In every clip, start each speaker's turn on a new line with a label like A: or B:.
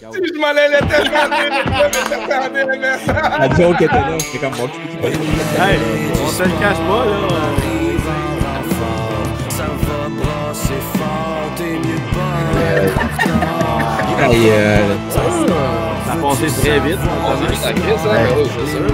A: Je m'en allais tellement dire, le message.
B: La joke était là, c'est comme bon.
C: Hey, on se le cache pas, là.
D: Ça va brasser fort, t'es mieux pas.
B: Aïe, euh,
C: Ça a passé très vite.
A: On est juste en crise, hein? Oui, c'est sûr.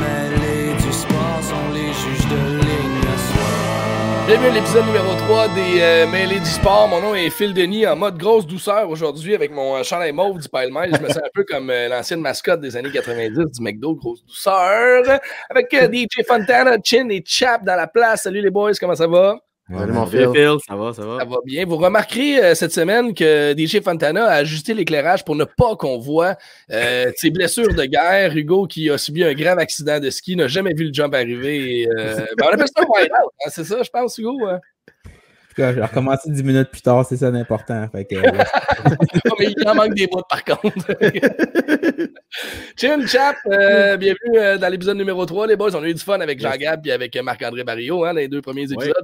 A: Bienvenue à l'épisode numéro 3 des euh, Mêlés du sport. Mon nom est Phil Denis en mode grosse douceur aujourd'hui avec mon chandail mauve du Pile Je me sens un peu comme euh, l'ancienne mascotte des années 90 du McDo, grosse douceur. Avec euh, DJ Fontana, Chin et Chap dans la place. Salut les boys, comment ça va?
C: Salut mon Phil. Phil, ça va, ça va.
A: Ça va bien. Vous remarquerez euh, cette semaine que DJ Fontana a ajusté l'éclairage pour ne pas qu'on voit euh, ses blessures de guerre. Hugo, qui a subi un grave accident de ski, n'a jamais vu le jump arriver. et, euh, ben, on appelle ça un white-out, hein, c'est ça, je pense, Hugo? hein?
B: En tout cas, j'ai recommencé 10 minutes plus tard, c'est ça l'important. Fait que, euh,
A: Non, mais il en manque des bouts, par contre. Chin, Chap, euh, bienvenue dans l'épisode numéro 3, les boys. On a eu du fun avec Jean-Gab et avec Marc-André Barrio, hein, les deux premiers épisodes.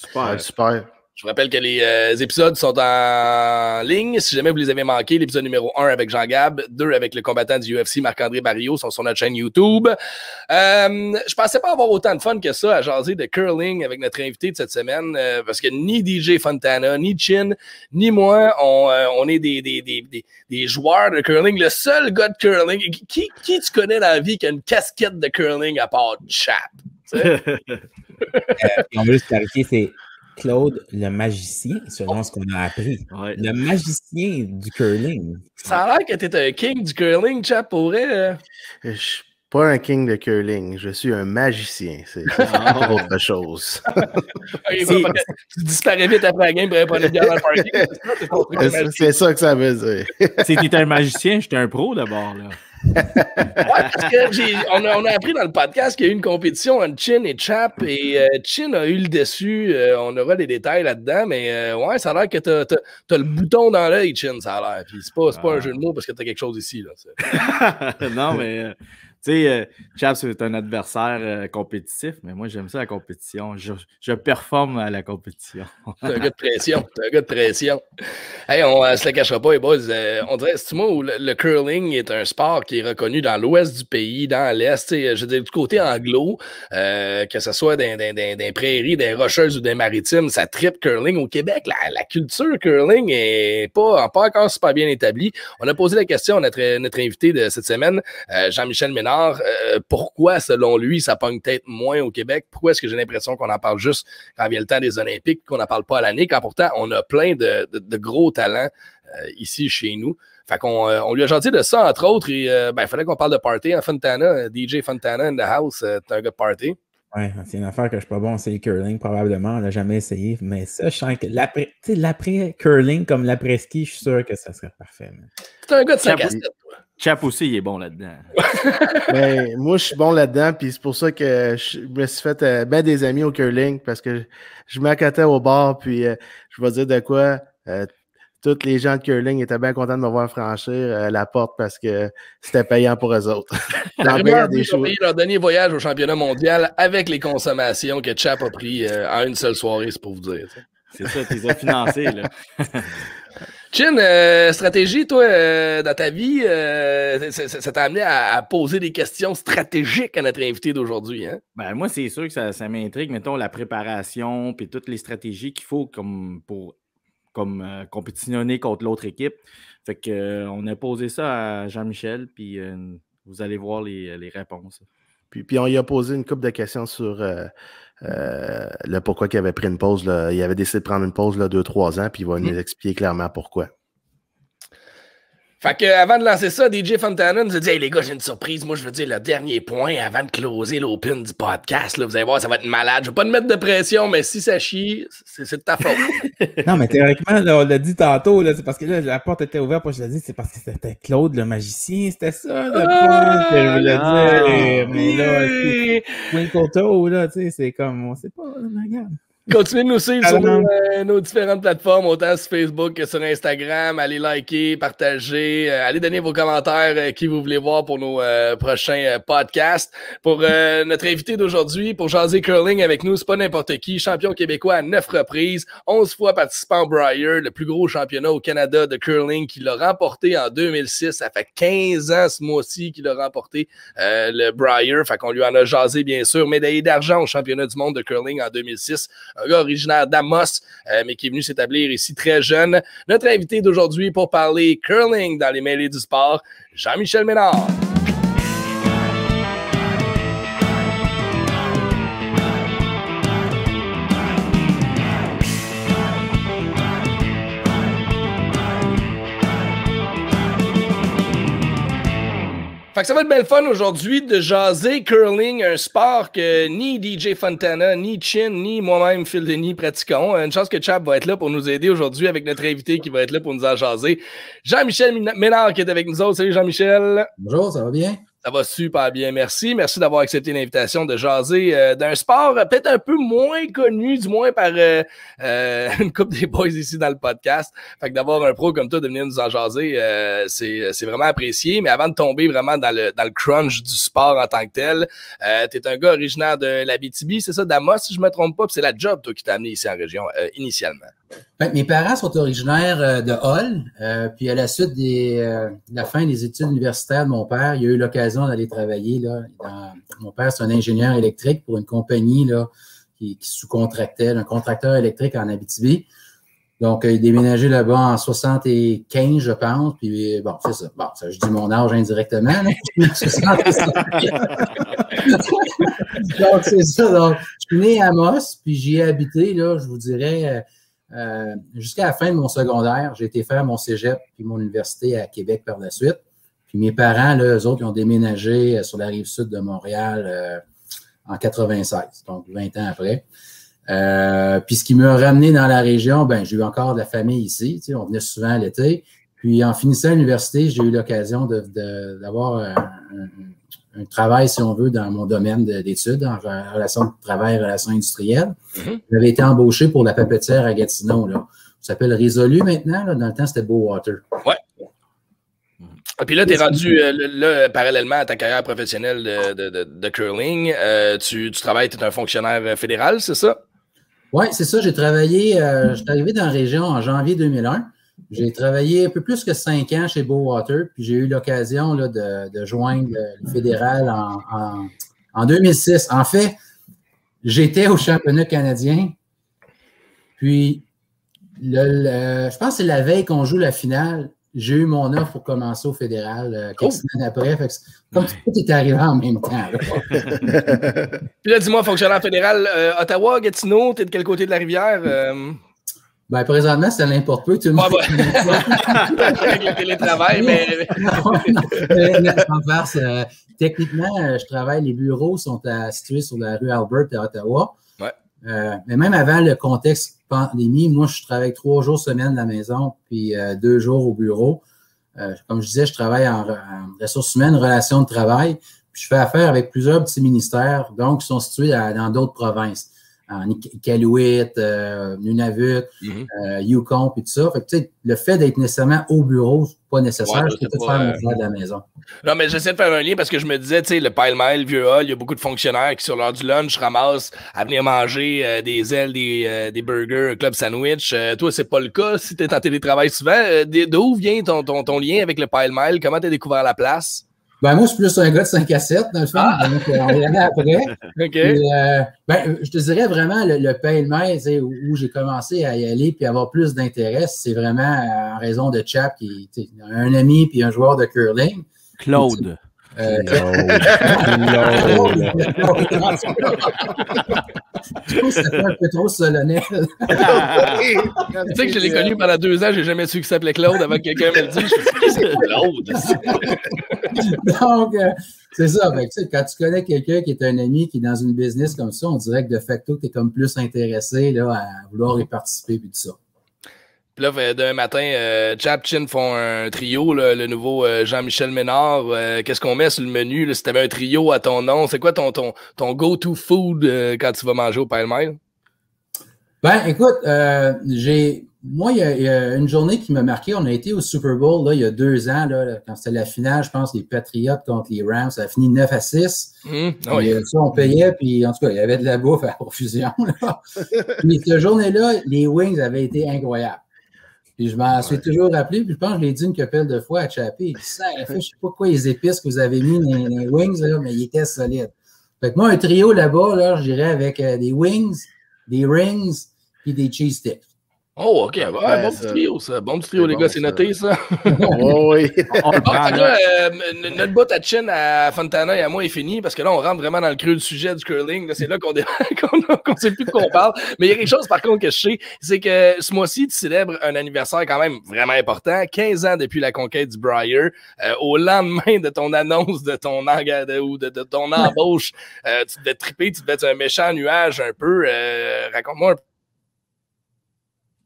C: Super.
E: super.
A: Je vous rappelle que les euh, épisodes sont en ligne. Si jamais vous les avez manqués, l'épisode numéro 1 avec Jean Gab, 2 avec le combattant du UFC Marc-André Barrio sont sur notre chaîne YouTube. Euh, je pensais pas avoir autant de fun que ça à jaser de curling avec notre invité de cette semaine euh, parce que ni DJ Fontana, ni Chin, ni moi, on, euh, on est des, des, des, des, des joueurs de curling. Le seul gars de curling, qui, qui tu connais dans la vie qui a une casquette de curling à part Chap? Tu
B: euh, on veut juste clarifier, c'est Claude le magicien, selon ce qu'on a appris.
C: Ouais.
B: Le magicien du curling.
A: Ça a l'air que t'es un king du curling, Chap, pour vrai. euh.
E: Je suis pas un king de curling, je suis un magicien. C'est autre chose.
A: Tu disparais vite après la game pour une bière dans le parking. c'est ça,
E: que ça veut dire.
C: Si t'étais un magicien, j'étais un pro d'abord, là.
A: Ouais, parce que j'ai- on, a, on a appris dans le podcast qu'il y a eu une compétition entre Chin et Chap et euh, Chin a eu le dessus. Euh, on aura des détails là-dedans, mais euh, ouais, ça a l'air que t'as as, le bouton dans l'œil, Chin, ça a l'air. Puis c'est pas, c'est pas
C: Ah.
A: un jeu de mots parce que t'as quelque chose ici. Là,
C: non, mais sais, euh, Chap, c'est un adversaire euh, compétitif, mais moi, j'aime ça la compétition. Je, je performe à la compétition.
A: T'es un gars de pression. T'es un gars de pression. Hey, on euh, se le cachera pas, les boys. Euh, on dirait, c'est moi où le, curling est un sport qui est reconnu dans l'ouest du pays, dans l'est, tu je veux dire, du côté anglo, que ce soit dans les prairies, des rocheuses ou des maritimes, ça tripe curling. Au Québec, la, culture curling est pas, pas encore super bien établie. On a posé la question à notre, notre invité de cette semaine, Jean-Michel Ménard, euh, pourquoi, selon lui, ça pogne peut-être moins au Québec? Pourquoi est-ce que j'ai l'impression qu'on en parle juste quand vient le temps des Olympiques, qu'on n'en parle pas à l'année, quand pourtant on a plein de, de- de gros talents euh, ici chez nous? Fait qu'on euh, on lui a gentil de ça, entre autres, et euh, ben, il fallait qu'on parle de party. En Fontana, DJ Fontana in the house, euh, t'es un gars de party.
B: Ouais, c'est une affaire que je suis pas bon, c'est le curling, probablement. On l'a jamais essayé. Mais ça, je sens que l'après tu sais, l'après-curling comme l'après-ski, je suis sûr que ça serait parfait.
A: T'es un gars de 5 à
C: Chap-
A: 7, toi.
C: Chap aussi, il est bon là-dedans.
E: Mais moi, je suis bon là-dedans, puis c'est pour ça que je me suis fait euh, ben des amis au curling, parce que je, m'accotais au bar, puis euh, je vais dire de quoi. euh, tous les gens de curling étaient bien contents de me voir franchir euh, la porte parce que c'était payant pour eux autres.
A: La rumeur
E: des choses.
A: leur dernier voyage au championnat mondial avec les consommations que Chap a pris euh, en une seule soirée, c'est pour vous dire. tu.
C: C'est ça, t'es financé, là.
A: Chin, euh, stratégie, toi, euh, dans ta vie, euh, ça t'a amené à, à poser des questions stratégiques à notre invité d'aujourd'hui. Hein?
C: Ben, moi, c'est sûr que ça, ça m'intrigue, mettons, la préparation, puis toutes les stratégies qu'il faut comme pour comme euh, compétitionner contre l'autre équipe. Fait que euh, on a posé ça à Jean-Michel, puis euh, vous allez voir les, les réponses.
E: Puis, puis on lui a posé une couple de questions sur euh, le pourquoi il avait pris une pause. là? Il avait décidé de prendre une pause là, deux, trois ans, puis il va nous expliquer clairement pourquoi.
A: Fait que avant de lancer ça, DJ Fontana nous a dit Hey les gars, j'ai une surprise. Moi, je veux dire le dernier point avant de closer l'open du podcast. Là, vous allez voir, ça va être malade. Je veux pas te mettre de pression, mais si ça chie, c'est de ta faute.
B: Non, mais théoriquement, là, on l'a dit tantôt, c'est parce que là, la porte était ouverte, moi je l'ai dit, c'est parce que c'était Claude le magicien, c'était ça, le point que je voulais
C: Ah,
B: dire. Mais là, c'est Twinkle Toe, là, tu sais, c'est comme, on sait pas, regarde.
A: Continuez de nous suivre sur nos, euh, nos différentes plateformes, autant sur Facebook que sur Instagram. Allez liker, partager, euh, allez donner vos commentaires euh, qui vous voulez voir pour nos euh, prochains euh, podcasts. Pour euh, notre invité d'aujourd'hui, pour jaser curling avec nous, c'est pas n'importe qui, champion québécois à neuf reprises, 11 fois participant au Briar, le plus gros championnat au Canada de curling qu'il a remporté en 2006. Ça fait 15 ans ce mois-ci qu'il a remporté euh, le Briar. Fait qu'on lui en a jasé, bien sûr. Médaillé d'argent au championnat du monde de curling en 2006 un originaire d'Amos, euh, mais qui est venu s'établir ici très jeune. Notre invité d'aujourd'hui pour parler curling dans les mêlées du sport, Jean-Michel Ménard. Fait que ça va être belle fun aujourd'hui de jaser curling, un sport que ni DJ Fontana, ni Chin, ni moi-même Phil Denis pratiquons. Une chance que Chap va être là pour nous aider aujourd'hui avec notre invité qui va être là pour nous en jaser. Jean-Michel Ménard qui est avec nous autres. Salut Jean-Michel.
F: Bonjour, ça va bien?
A: Ça va super bien, merci. Merci d'avoir accepté l'invitation de jaser euh, d'un sport euh, peut-être un peu moins connu, du moins par euh, euh, une couple des boys ici dans le podcast. Fait que d'avoir un pro comme toi de venir nous en jaser, euh, c'est vraiment apprécié. Mais avant de tomber vraiment dans le, dans le crunch du sport en tant que tel, tu es un gars originaire de l'Abitibi, c'est ça, d'Amos, si je me trompe pas. c'est la job, toi, qui t'a amené ici en région initialement.
F: Mes parents sont originaires euh, de Hall. euh, puis à la suite des, euh, de la fin des études universitaires de mon père, il a eu l'occasion d'aller travailler. Là, dans- mon père, c'est un ingénieur électrique pour une compagnie là, qui, qui sous-contractait, un contracteur électrique en Abitibi. Donc, il a déménagé là-bas en 75, je pense. Puis, bon, c'est ça. Bon, ça, je dis mon âge indirectement. là. 65. donc, c'est ça. Donc, je suis né à Amos, puis j'y ai habité, là, je vous dirais, euh, jusqu'à la fin de mon secondaire. J'ai été faire mon cégep puis mon université à Québec par la suite. Puis mes parents, là, eux autres, ils ont déménagé euh, sur la rive sud de Montréal euh, en 96, donc 20 ans après. Euh, puis ce qui m'a ramené dans la région, ben j'ai eu encore de la famille ici. Tu sais, on venait souvent l'été. Puis en finissant l'université, j'ai eu l'occasion de- de- d'avoir un, un- un travail, si on veut, dans mon domaine de- d'études, en re- relation de travail, relations industrielles.
A: Mhm.
F: J'avais été embauché pour la papetière à Gatineau. Là. Ça s'appelle Résolu maintenant. Là. Dans le temps, c'était Beauwater.
A: Et puis là, tu es rendu euh, là, parallèlement à ta carrière professionnelle de, de, de, de curling. Euh, tu, tu travailles, tu es un fonctionnaire euh, fédéral, c'est ça?
F: Oui, c'est ça. J'ai travaillé, euh, je suis arrivé dans la région en janvier 2001. J'ai travaillé un peu plus que cinq ans chez Beauwater, puis j'ai eu l'occasion de, de joindre le, fédéral en, en, en 2006. En fait, j'étais au championnat canadien, puis le, le- je pense que c'est la veille qu'on joue la finale. J'ai eu mon offre pour commencer au fédéral euh, quelques
A: Oh.
F: semaines après. Fait que comme tout est arrivé en même temps. là.
A: Puis là, dis-moi, fonctionnaire fédéral, euh, Ottawa, Gatineau, t'es de quel côté de la rivière? Euh,
F: Ben, présentement, ça n'importe peu. Tout le
A: Ouais, avec le télétravail, mais.
F: Mais, mais, sans farce, euh, techniquement, euh, je travaille, les bureaux sont à- situés sur la rue Albert à Ottawa.
A: Ouais.
F: Euh, mais même avant le contexte pandémie, moi, je travaille trois jours semaine de la maison, puis deux jours au bureau. Comme je disais, je travaille en, re- en ressources humaines, relations de travail. Puis je fais affaire avec plusieurs petits ministères, donc qui sont situés à- dans d'autres provinces. En Iqaluit, euh, Nunavut,
A: Mhm.
F: euh, Yukon, puis tout ça. Fait que, tu sais, le fait d'être nécessairement au bureau, c'est pas nécessaire.
A: Ouais,
F: je peux faire mon travail de la maison.
A: Non, mais j'essaie de faire un lien parce que je me disais, tu sais, le Pile Mile, Vieux Hall, il y a beaucoup de fonctionnaires qui, sur l'heure du lunch, ramassent à venir manger euh, des ailes, des, euh, des burgers, un club sandwich. Euh, toi, c'est pas le cas si tu es en télétravail souvent. Euh, D'où vient ton, ton, ton lien avec le Pile Mile? Comment tu as découvert la place?
F: Ben, moi, je suis plus un gars de 5 à 7, dans le fond.
A: Ah!
F: Donc, euh, on y allait après.
A: OK.
F: Puis, euh, ben, je te dirais vraiment, le, le pêle-mêle, tu sais, où, où j'ai commencé à y aller puis avoir plus d'intérêt, c'est vraiment euh, en raison de Chap, qui tu sais, un ami puis un joueur de curling.
C: Claude.
F: Euh,
B: Lol.
F: je trouve que ça fait un peu trop solennel.
A: Tu sais que je l'ai connu pendant deux ans, j'ai jamais su qu'il s'appelait Claude avant que quelqu'un me le dise. Je me suis dit, c'est Claude.
F: Donc, euh, c'est ça. Fait que, tu sais, quand tu connais quelqu'un qui est un ami qui est dans une business comme ça, on dirait que de facto, tu es comme plus intéressé là, à vouloir y participer et tout ça.
A: Puis là, d'un matin, euh, Chap Chin font un trio, là, le nouveau euh, Jean-Michel Ménard. Euh, Qu'est-ce qu'on met sur le menu? Là, si t'avais un trio à ton nom, c'est quoi ton, ton, ton go-to food quand tu vas manger au Pile Mile?
F: Ben, écoute, j'ai. Moi, il y, a, il y a une journée qui m'a marqué. On a été au Super Bowl là, il y a deux ans, là, quand c'était la finale, je pense, les Patriots contre les Rams. Ça a fini 9 à 6.
A: Hum, ah oui.
F: euh, ça, on payait, puis en tout cas, il y avait de la bouffe à profusion. Puis cette journée-là, les Wings avaient été incroyables. Puis je m'en suis toujours rappelé, puis je pense que je l'ai dit une couple de fois à Chappé. Ça, je sais pas quoi les épices que vous avez mis dans les Wings, là, mais ils étaient solides. Fait que moi, un trio là-bas, là, je dirais avec euh, des Wings, des Rings, puis des Cheese Sticks.
A: Oh, OK. Ouais,
E: Ouais,
A: bon
E: ça.
A: petit trio, ça. Bon petit trio, les
E: bon,
A: gars, c'est noté, ça.
E: Oh, oui.
C: On le prend, là.
A: là, euh, notre bout à chin à Fontana et à moi est fini parce que là, on rentre vraiment dans le creux du sujet du curling. C'est là qu'on dé- qu'on qu'on sait plus de quoi on parle. Mais il y a quelque chose, par contre, que je sais, c'est que ce mois-ci, tu célèbres un anniversaire quand même vraiment important. 15 ans depuis la conquête du Briar. Euh, au lendemain de ton annonce de ton enga- de, ou de, de ton embauche, euh, tu devais triper, tu devais être un méchant nuage un peu. Euh, Raconte-moi un peu.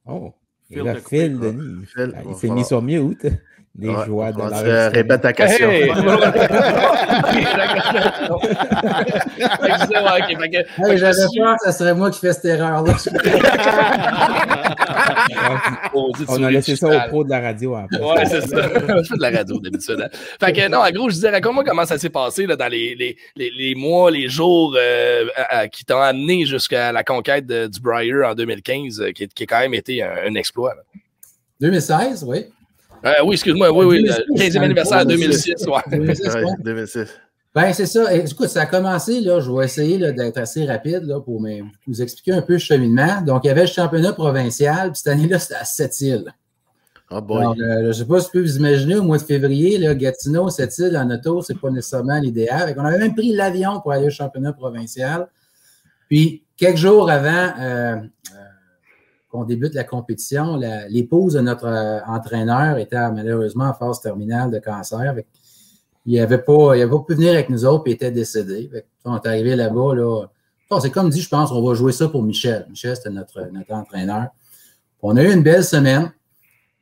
B: Oh,
C: Phil
B: là, Phil, Denis,
E: Phil,
B: il
E: va.
B: s'est mis sur mute. Des
E: Ouais,
B: joies de la
E: répètes ta question.
A: Hey!
F: Hey, J'avais peur que ce serait moi qui fais cette erreur-là.
B: On a laissé ça au pro de la radio place.
A: Ouais, c'est ça. je fais de la radio d'habitude. hein. Fait que non, en gros, je disais, raconte-moi comment ça s'est passé là, dans les, les, les, les mois, les jours euh, à- à- qui t'ont amené jusqu'à la conquête de- du Briar en 2015, euh, qui, qui a quand même été un, un exploit. là.
F: 2016, oui.
A: Euh, oui, excuse-moi, oui, oui,
F: 2006,
A: le 15e
F: c'est
A: anniversaire
F: un
A: 2006, ouais.
F: 2006,
E: Ouais,
F: ouais.
E: 2006.
F: Ben, c'est ça. Écoute, ça a commencé, là, je vais essayer là, d'être assez rapide là, pour vous expliquer un peu le cheminement. Donc, il y avait le championnat provincial, puis cette année-là, c'était à Sept-Îles.
E: Oh boy.
F: Euh, je ne sais pas si vous pouvez vous imaginer, au mois de février, là, Gatineau, Sept-Îles en auto, c'est pas nécessairement l'idéal. On avait même pris l'avion pour aller au championnat provincial. Puis, quelques jours avant euh, euh, qu'on débute la compétition, l'épouse de notre euh, entraîneur était malheureusement en phase terminale de cancer. Il n'avait pas, pu venir avec nous autres et était décédé. On est arrivé là-bas. C'est comme dit, je pense, on va jouer ça pour Michel. Michel, c'était notre, entraîneur. On a eu une belle semaine.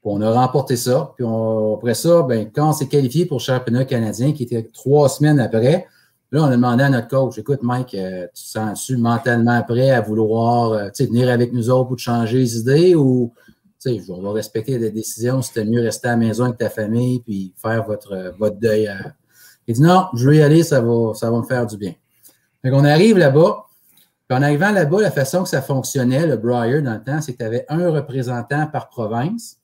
F: On a remporté ça. Puis après ça, ben, quand on s'est qualifié pour le championnat canadien, qui était trois semaines après, là, on a demandé à notre coach Écoute, Mike, euh, tu te sens-tu mentalement prêt à vouloir euh, venir avec nous autres pour te changer les idées ou on va respecter des décisions, c'était mieux rester à la maison avec ta famille puis faire votre, euh, votre deuil. Il dit non, je veux y aller, ça va, ça va me faire du bien. Donc, on arrive là-bas. Puis en arrivant là-bas, la façon que ça fonctionnait, le Briar, dans le temps, c'est que tu avais un représentant par province.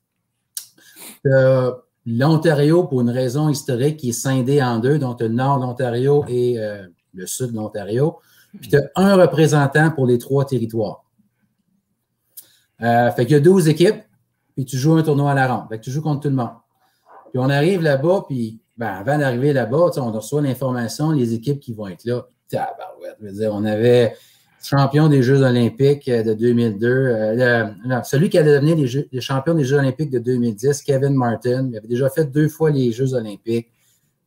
F: L'Ontario, pour une raison historique, qui est scindé en deux, donc le nord de l'Ontario et euh, le sud de l'Ontario. Puis tu as un représentant pour les trois territoires. Euh, fait qu'il y a 12 équipes, puis tu joues un tournoi à la ronde. Fait que tu joues contre tout le monde. Puis on arrive là-bas, puis ben, avant d'arriver là-bas, on reçoit l'information, les équipes qui vont être là. Tabarouette, on avait champion des Jeux olympiques de 2002, euh, le- non, celui qui allait devenir les, Jeux- les champions des Jeux olympiques de 2010, Kevin Martin, il avait déjà fait deux fois les Jeux olympiques.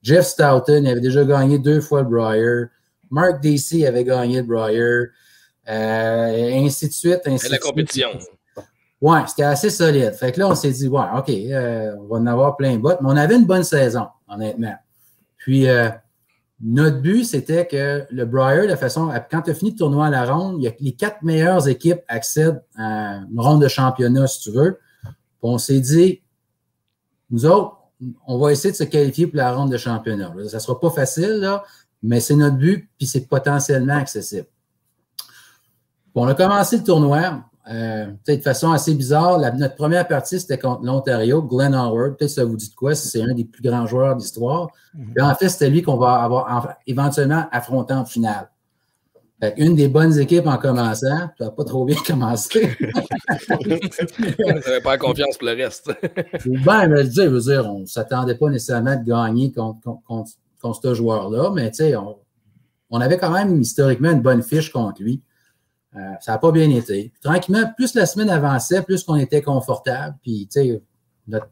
F: Jeff Stoughton, il avait déjà gagné deux fois le Briar. Mark Dacey avait gagné le Briar. Euh, et ainsi de suite. Ainsi
A: Et la
F: de
A: compétition.
F: Ouais, c'était assez solide. Fait que là, on s'est dit, ouais, OK, euh, on va en avoir plein de bottes. Mais on avait une bonne saison, honnêtement. Puis, euh, notre but, c'était que le Briar, de façon, quand tu as fini le tournoi à la ronde, les quatre meilleures équipes accèdent à une ronde de championnat, si tu veux. On s'est dit, nous autres, on va essayer de se qualifier pour la ronde de championnat. Ça ne sera pas facile, mais c'est notre but, puis c'est potentiellement accessible. On a commencé le tournoi. Euh, de façon assez bizarre. La- notre première partie, c'était contre l'Ontario, Glenn Howard. Peut-être que ça vous dit de quoi, si c'est un des plus grands joueurs d'histoire. Puis en fait, c'était lui qu'on va avoir en- éventuellement affronté en finale. Fait une des bonnes équipes en commençant, ça n'a pas trop bien commencé.
A: On n'avait pas confiance pour le reste.
F: Dire, je veux dire, on ne s'attendait pas nécessairement de gagner contre, contre, contre- contre ce joueur-là, mais tu sais, on, on avait quand même historiquement une bonne fiche contre lui. Euh, ça n'a pas bien été. Tranquillement, plus la semaine avançait, plus qu'on était confortable, puis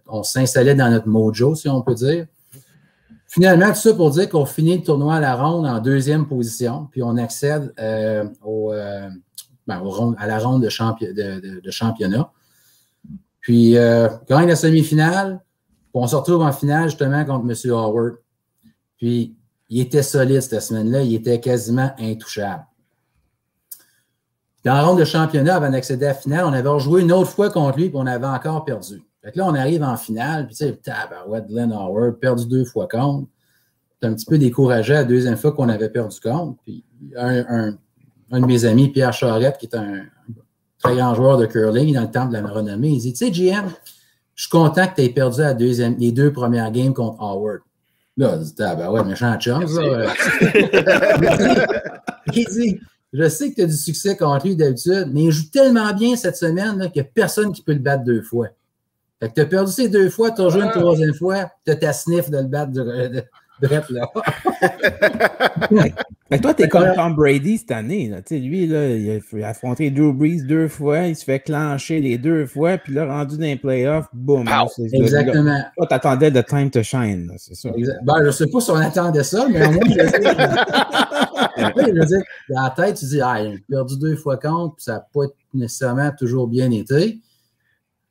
F: on s'installait dans notre mojo, si on peut dire. Finalement, tout ça pour dire qu'on finit le tournoi à la ronde en deuxième position, puis on accède euh, au, euh, ben, à la ronde de, champi- de- de- de championnat. Puis, gagne la semi-finale, on se retrouve en finale justement contre M. Howard. Puis, il était solide cette semaine-là, il était quasiment intouchable. Dans la ronde de championnat, avant d'accéder à la finale, on avait rejoué une autre fois contre lui, puis on avait encore perdu. Fait que là, on arrive en finale, puis tu sais, tabarouette, Glenn Howard, perdu deux fois contre. C'est un petit peu découragé la deuxième fois qu'on avait perdu contre. Puis un, un- un de mes amis, Pierre Charette, qui est un très grand joueur de curling dans le temple de la renommée, il dit Tu sais, GM, je suis content que tu aies perdu la deuxième, les deux premières games contre Howard. Là, je dis Ah, ben ouais, méchant chum, ça. il dit Je sais que tu as du succès contre lui d'habitude, mais il joue tellement bien cette semaine qu'il n'y a personne qui peut le battre deux fois. Fait que tu as perdu ces deux fois, tu as joué une
A: Ah.
F: troisième fois, tu as ta sniff de le battre de, de, bref, là.
B: Que toi, t'es comme Tom Brady cette année. Là. Tu sais, Lui, là, il a fait affronter Drew Brees deux fois, il se fait clencher les deux fois, puis là, rendu dans les playoffs, boum.
A: Pow!
B: là,
F: Exactement.
B: Toi, t'attendais de time to shine, c'est ça.
F: Ben, je ne sais pas si on attendait ça, mais au moins, je sais. Oui, je veux dire, dans la tête, tu dis, ah, il a perdu deux fois contre, puis ça n'a pas nécessairement toujours bien été.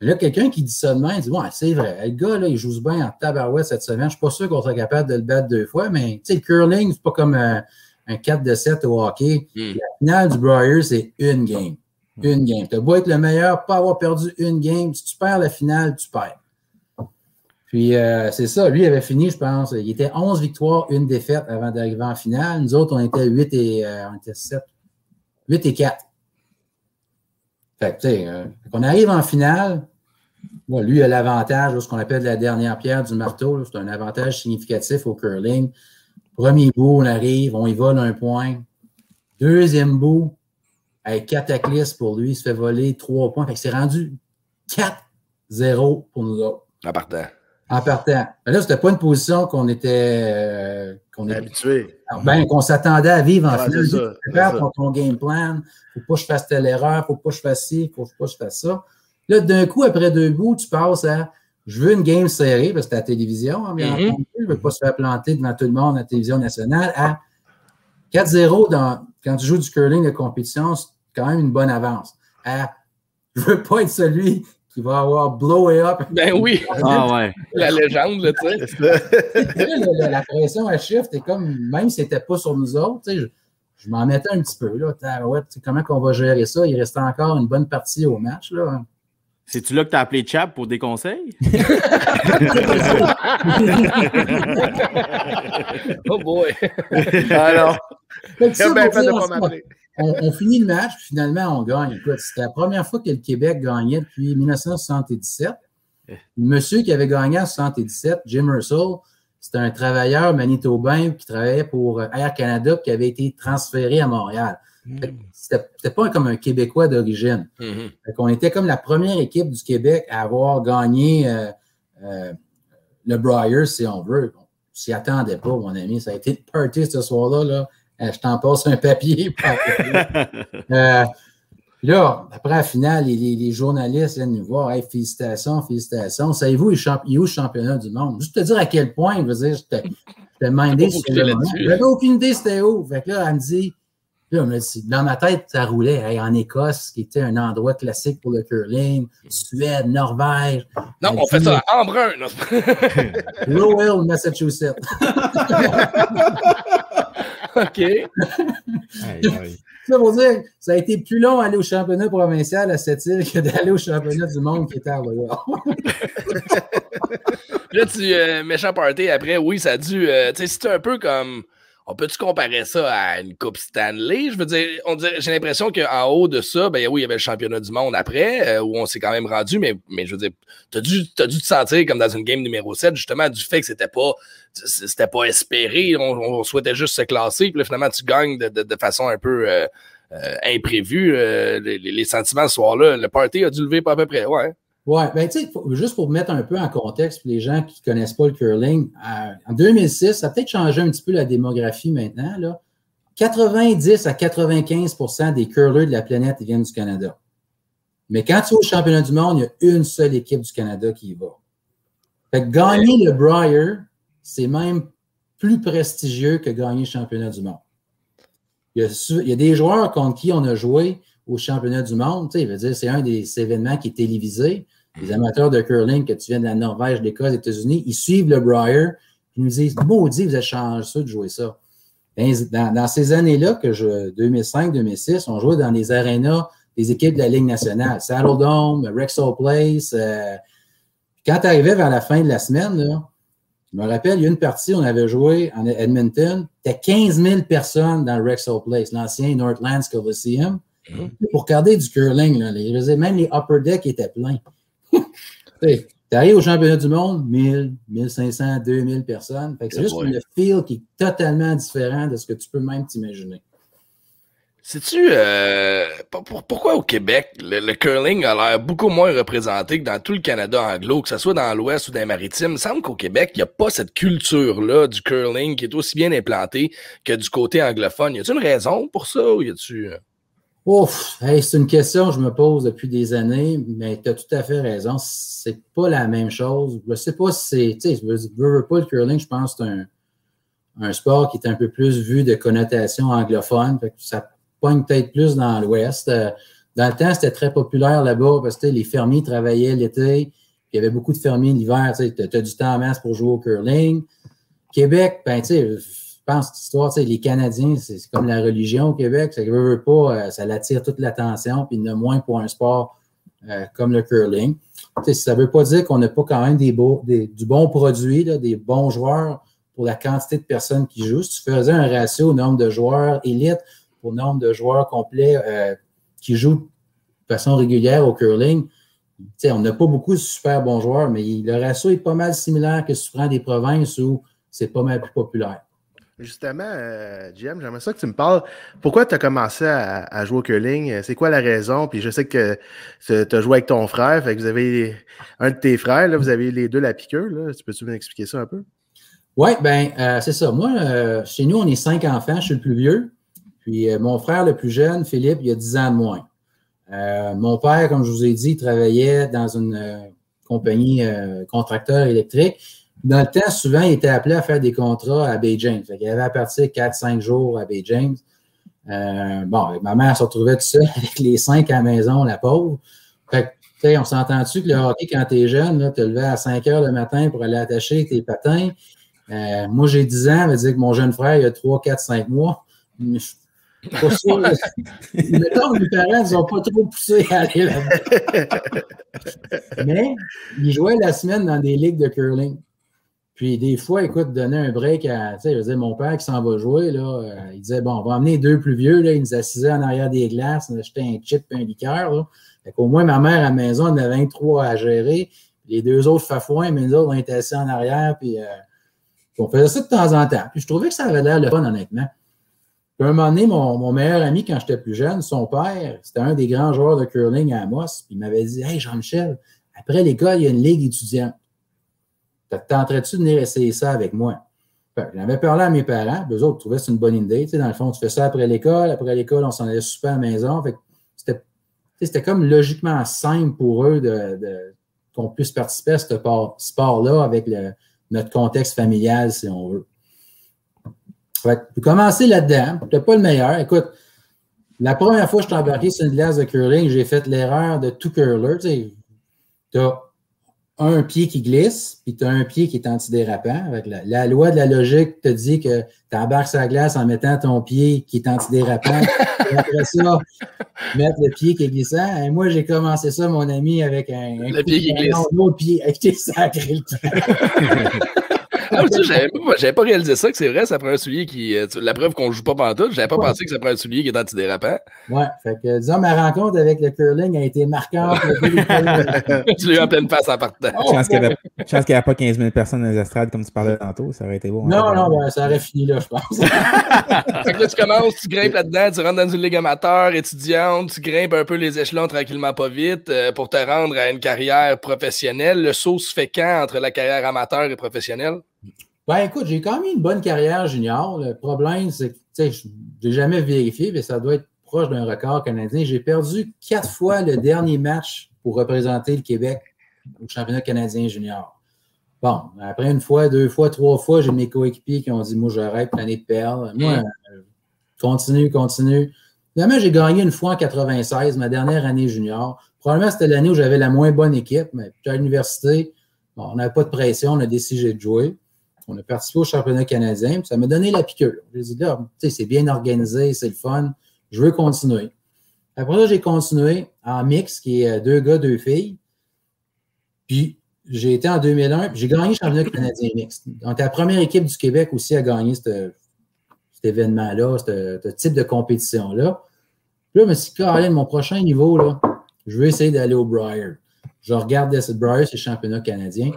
F: Là, quelqu'un qui dit ça de même, il dit, ouais, c'est vrai, le gars, là, il joue bien en tabarouette cette semaine. Je ne suis pas sûr qu'on soit capable de le battre deux fois, mais le curling, c'est pas comme un, un 4 de 7 au hockey.
A: Hmm.
F: La finale du Briar, c'est une game. Une game. Tu as beau être le meilleur, pas avoir perdu une game. Si tu perds la finale, tu perds. Puis euh, c'est ça, lui il avait fini, je pense. Il était 11 victoires, une défaite avant d'arriver en finale. Nous autres, on était 8 et euh, on était 7. 8 et 4. Fait que, tu sais, euh, on arrive en finale. Bon, lui, il a l'avantage, ce qu'on appelle la dernière pierre du marteau. C'est un avantage significatif au curling. Premier bout, on arrive, on y vole un point. Deuxième bout, avec cataclysme pour lui, il se fait voler trois points. Fait que c'est rendu 4-0 pour nous autres.
A: En partant.
F: En partant. Mais là, c'était pas une position qu'on était. euh, qu'on était-
E: Habitué.
F: ben, qu'on s'attendait à vivre en finale.
E: c'est ça,
F: Tu ton, ton game plan. Faut pas que je fasse telle erreur. Faut pas que je fasse ci. Faut pas que je fasse ça. Là, d'un coup, après deux bouts, tu passes à je veux une game serrée, parce que c'est à la télévision, hein, bien
A: Mhm.
F: entendu. Je veux pas se faire planter devant tout le monde à la télévision nationale. À 4-0 dans, quand tu joues du curling de compétition, c'est quand même une bonne avance. À je veux pas être celui qui va avoir blowé up.
A: Ben oui,
C: Ah ouais.
A: la légende, là, tu sais.
F: La pression à shift est comme, même si c'était pas sur nous autres, tu sais, je, je m'en mettais un petit peu. Là, ouais, comment qu'on va gérer ça? Il restait encore une bonne partie au match. Là.
C: C'est-tu là que tu as appelé Chap pour des conseils?
A: Oh boy.
E: Alors,
F: ça,
E: bien
F: pour
E: fait de
F: dire,
E: pas
F: on,
E: m'appeler.
F: on- on finit le match, puis finalement, on gagne. Écoute, c'était la première fois que le Québec gagnait depuis 1977. Le monsieur qui avait gagné en 77, Jim Russell, c'était un travailleur manitobain qui travaillait pour euh, Air Canada qui avait été transféré à Montréal. Que C'était pas comme un Québécois d'origine.
A: Mhm.
F: Fait qu'on était comme la première équipe du Québec à avoir gagné euh, euh, le Briar, si on veut. On s'y attendait pas, mon ami. Ça a été party ce soir-là. Là. Euh, je t'en passe un papier. Euh, là, après la finale, les, les- les journalistes viennent nous voir. Hey, félicitations, félicitations. Savez-vous, il, il est où le championnat du monde? Juste te dire à quel point, je veux dire, j'étais mindé. J'avais aucune idée c'était où. Fait que là, elle me dit, là, dans ma tête, ça roulait. Hey, en Écosse, qui était un endroit classique pour le curling, Suède, Norvège,
A: Non, on fait ça en brun. là.
F: Lowell, Massachusetts.
A: OK.
F: Ça veut dire, ça a été plus long d'aller au championnat provincial à cette île que d'aller au championnat du monde qui était à Lowell.
A: Là, tu euh, méchant party après, oui, ça a dû. euh, tu sais, c'est un peu comme. On peut-tu comparer ça à une Coupe Stanley? Je veux dire, on dirait- j'ai l'impression qu'en haut de ça, ben oui, il y avait le championnat du monde après, euh, où on s'est quand même rendu, mais, mais je veux dire, t'as dû, t'as dû te sentir comme dans une game numéro 7, justement, du fait que c'était pas, c'était pas espéré, on, on souhaitait juste se classer, puis là, finalement, tu gagnes de, de- de façon un peu euh, euh, imprévue. euh, les, les sentiments ce soir-là, le party a dû lever pas à peu près, ouais.
F: Ouais, ben tu sais, juste pour mettre un peu en contexte, pour les gens qui ne connaissent pas le curling, euh, en 2006, ça a peut-être changé un petit peu la démographie maintenant. Là. 90 à 95% des curlers de la planète viennent du Canada. Mais quand tu vas au championnat du monde, il y a une seule équipe du Canada qui y va. Fait que gagner le Briar, c'est même plus prestigieux que gagner le championnat du monde. Il y a, des joueurs contre qui on a joué au championnat du monde. Tu sais, c'est un des événements qui est télévisé. Les amateurs de curling, que tu viens de la Norvège, l'Écosse, des États-Unis, ils suivent le Briar, ils nous disent Maudit, vous êtes chanceux de jouer ça. Dans, ces années-là, que je 2005-2006, on jouait dans les arénas des équipes de la Ligue nationale. Saddle Dome, Rexall Place. euh, quand tu arrivais vers la fin de la semaine, là, je me rappelle, il y a une partie, on avait joué en Edmonton. C'était 15 000 personnes dans le Rexall Place, l'ancien Northlands Coliseum, pour regarder du curling. Là. Les- même les upper decks étaient pleins. Tu arrives au championnat du monde, 1000, 1500, 2000 personnes. Fait que c'est juste le feel qui est totalement différent de ce que tu peux même t'imaginer.
A: Sais-tu euh, pour- pour- pourquoi au Québec, le, le curling a l'air beaucoup moins représenté que dans tout le Canada anglo, que ce soit dans l'Ouest ou dans les maritimes? Il me semble qu'au Québec, il n'y a pas cette culture-là du curling qui est aussi bien implantée que du côté anglophone. Y a-t-il une raison pour ça ou y a-tu.
F: Ouf, hey, c'est une question que je me pose depuis des années, mais tu as tout à fait raison. C'est pas la même chose. Je sais pas si c'est. Tu sais, je veux, pas le curling, je pense que c'est un, sport qui est un peu plus vu de connotation anglophone. Ça pogne peut-être plus dans l'Ouest. Euh, Dans le temps, c'était très populaire là-bas parce que les fermiers travaillaient l'été. Il y avait beaucoup de fermiers l'hiver. Tu as, du temps en masse pour jouer au curling. Québec, ben, tu sais, pense que cette histoire, tu sais, les Canadiens, c'est comme la religion au Québec. Ça ne veut, pas, euh, ça l'attire toute l'attention, puis a moins pour un sport euh, comme le curling. Ça ne veut pas dire qu'on n'a pas quand même des beaux, des- du bon produit, là, des bons joueurs pour la quantité de personnes qui jouent. Si tu faisais un ratio au nombre de joueurs élites au nombre de joueurs complets euh, qui jouent de façon régulière au curling, on n'a pas beaucoup de super bons joueurs, mais le ratio est pas mal similaire que si tu prends des provinces où c'est pas mal plus populaire.
E: Justement, euh, Jim, j'aimerais ça que tu me parles. Pourquoi tu as commencé à, jouer au curling? Euh, C'est quoi la raison? Puis je sais que tu as joué avec ton frère, fait que vous avez un de tes frères, là, vous avez les deux la piqûre. Là. Tu peux-tu m'expliquer ça un peu?
F: Oui, ben euh, c'est ça. Moi, euh, chez nous, on est cinq enfants. Je suis le plus vieux. Puis euh, mon frère le plus jeune, Philippe, il a 10 ans de moins. Euh, mon père, comme je vous ai dit, il travaillait dans une euh, compagnie euh, contracteur électrique. Dans le temps, souvent, il était appelé à faire des contrats à Bay James. Il avait à partir 4-5 jours à Bay James. Euh, bon, ma mère se retrouvait toute seule avec les cinq à la maison, la pauvre. Fait que, tu on s'entend-tu que le hockey, quand t'es jeune, là, te levais à 5 heures le matin pour aller attacher tes patins? Euh, moi, j'ai 10 ans, ça veut dire que mon jeune frère, il a 3, 4, 5 mois. Je suis pas sûr. Mettons que mes parents ne ont pas trop poussé à aller là-bas. Mais ils jouaient la semaine dans des ligues de curling. Puis des fois, écoute, donner un break à, tu sais, mon père qui s'en va jouer, là, euh, il disait, bon, on va emmener deux plus vieux, là, ils nous assisaient en arrière des glaces, on achetait un chip et un liqueur, là. Fait qu'au moins, ma mère à la maison, en avait 23 à gérer. Les deux autres fafouins, mais nous autres, on était assis en arrière, puis euh, on faisait ça de temps en temps. Puis je trouvais que ça avait l'air le fun, honnêtement. Puis à un moment donné, mon, mon meilleur ami, quand j'étais plus jeune, son père, c'était un des grands joueurs de curling à Amos, puis il m'avait dit Hey, Jean-Michel, après l'école, il y a une ligue étudiante. Fait que tenterais-tu de venir essayer ça avec moi? Que J'avais parlé à mes parents, eux autres trouvaient que c'est une bonne idée. Tu dans le fond, tu fais ça après l'école, après l'école, on s'en allait super à la maison. C'était, tu comme logiquement simple pour eux qu'on puisse participer à ce sport- sport-là avec notre contexte familial, si on veut. Fait que j'ai commencé là-dedans. C'était pas le meilleur. Écoute, la première fois que je suis embarqué sur une glace de curling, j'ai fait l'erreur de tout curler. Tu as un pied qui glisse, puis tu as un pied qui est antidérapant. Avec la, la loi de la logique te dit que tu embarques sur la glace en mettant ton pied qui est antidérapant. et après ça, mettre le pied qui est glissant. Et moi, j'ai commencé ça, mon ami, avec un, un
A: Le pied qui glisse.
F: canon, L'autre pied, avec tes sacrés le temps.
A: Ah, j'avais pas, pas réalisé ça, que c'est vrai, ça prend un soulier qui. euh, La preuve qu'on joue pas pantoute, j'avais pas
F: Ouais.
A: pensé que ça prend un soulier qui est antidérapant.
F: Ouais, fait que, disons, ma rencontre avec le curling a été marquante.
A: tu l'as eu en pleine face en partant.
B: Chance qu'il n'y avait, pas 15 000 personnes dans les estrades comme tu parlais tantôt, ça aurait été beau.
F: Non,
B: hein.
F: non, ben, ça aurait fini là, je pense.
A: Fait que là, tu commences, tu grimpes là-dedans, tu rentres dans une ligue amateur, étudiante, tu grimpes un peu les échelons tranquillement pas vite euh, pour te rendre à une carrière professionnelle. Le saut se fait quand entre la carrière amateur et professionnelle?
F: Ben écoute, j'ai quand même eu une bonne carrière junior. Le problème, c'est que, tu sais, je n'ai jamais vérifié, mais ça doit être proche d'un record canadien. J'ai perdu quatre fois le dernier match pour représenter le Québec au championnat canadien junior. Bon, après une fois, deux fois, trois fois, j'ai mes coéquipiers qui ont dit Moi, j'arrête l'année de perdre. Moi, euh, continue, continue. Finalement, j'ai gagné une fois en 96, ma dernière année junior. Probablement, c'était l'année où j'avais la moins bonne équipe, mais à l'université. Bon, on n'avait pas de pression, on a décidé de jouer. On a participé au championnat canadien, puis ça m'a donné la piqûre. J'ai dit, là, c'est bien organisé, c'est le fun, je veux continuer. Après ça, j'ai continué en mix, qui est euh, deux gars, deux filles. Puis, j'ai été en 2001, puis j'ai gagné le championnat canadien mixte. On était la première équipe du Québec aussi gagner cette- cet événement-là, ce ce type de compétition-là. Puis là, je me suis dit, Caroline, mon prochain niveau, là, je veux essayer d'aller au Briar. Je regardais ce Briar, c'est le championnat canadien.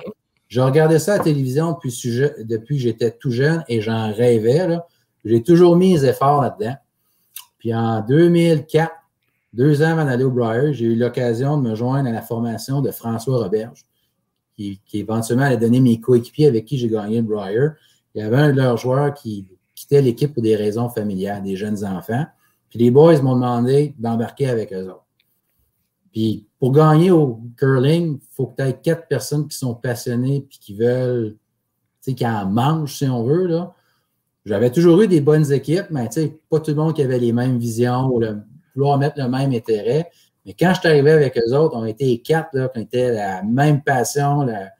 F: Je regardais ça à la télévision depuis, depuis que j'étais tout jeune et j'en rêvais. J'ai toujours mis les efforts là-dedans. Puis en 2004, deux ans avant d'aller au Briar, j'ai eu l'occasion de me joindre à la formation de François Roberge, qui, qui éventuellement allait donner mes coéquipiers avec qui j'ai gagné le Briar. Il y avait un de leurs joueurs qui quittait l'équipe pour des raisons familiales, des jeunes enfants. Puis les boys m'ont demandé d'embarquer avec eux autres. Puis pour gagner au curling, il faut que tu aies quatre personnes qui sont passionnées puis qui veulent, tu sais, qui en mangent, si on veut. Là. J'avais toujours eu des bonnes équipes, mais tu sais, pas tout le monde qui avait les mêmes visions ou le, vouloir mettre le même intérêt. Mais quand je suis arrivé avec eux autres, on était quatre, là, qui étaient la même passion. la-